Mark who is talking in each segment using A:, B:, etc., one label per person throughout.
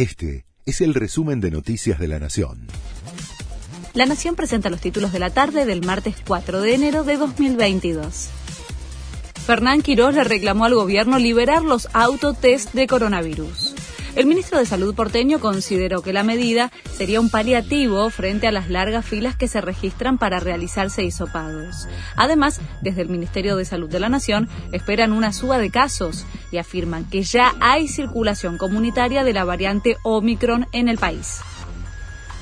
A: Este es el resumen de Noticias de la Nación.
B: La Nación presenta los títulos de la tarde del martes 4 de enero de 2022. Fernán Quirós le reclamó al gobierno liberar los autotest de coronavirus. El ministro de Salud porteño consideró que la medida sería un paliativo frente a las largas filas que se registran para realizarse hisopados. Además, desde el Ministerio de Salud de la Nación esperan una suba de casos y afirman que ya hay circulación comunitaria de la variante Omicron en el país.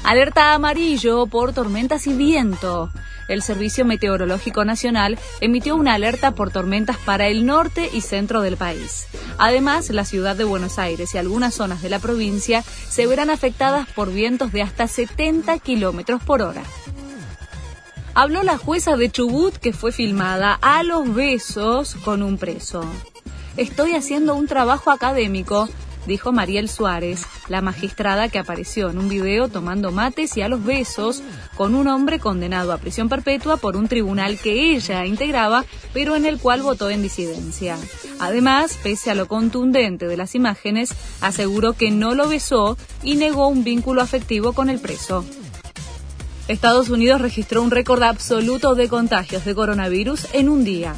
B: Alerta amarillo por tormentas y viento. El Servicio Meteorológico Nacional emitió una alerta por tormentas para el norte y centro del país. Además, la ciudad de Buenos Aires y algunas zonas de la provincia se verán afectadas por vientos de hasta 70 kilómetros por hora. Habló la jueza de Chubut que fue filmada a los besos con un preso. Estoy haciendo un trabajo académico dijo Mariel Suárez, la magistrada que apareció en un video tomando mates y a los besos con un hombre condenado a prisión perpetua por un tribunal que ella integraba, pero en el cual votó en disidencia. Además, pese a lo contundente de las imágenes, aseguró que no lo besó y negó un vínculo afectivo con el preso. Estados Unidos registró un récord absoluto de contagios de coronavirus en un día.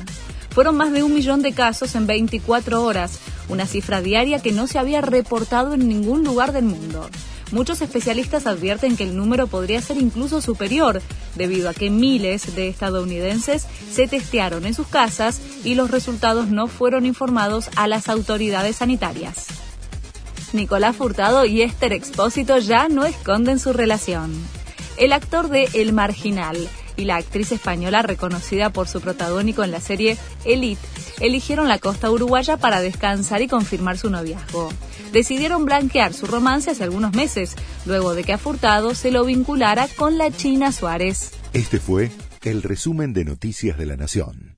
B: Fueron más de un millón de casos en 24 horas, una cifra diaria que no se había reportado en ningún lugar del mundo. Muchos especialistas advierten que el número podría ser incluso superior, debido a que miles de estadounidenses se testearon en sus casas y los resultados no fueron informados a las autoridades sanitarias. Nicolás Furtado y Esther Expósito ya no esconden su relación. El actor de El Marginal y la actriz española reconocida por su protagónico en la serie Elite eligieron la costa uruguaya para descansar y confirmar su noviazgo. Decidieron blanquear su romance hace algunos meses, luego de que a Furtado se lo vinculara con la China Suárez.
A: Este fue el resumen de Noticias de la Nación.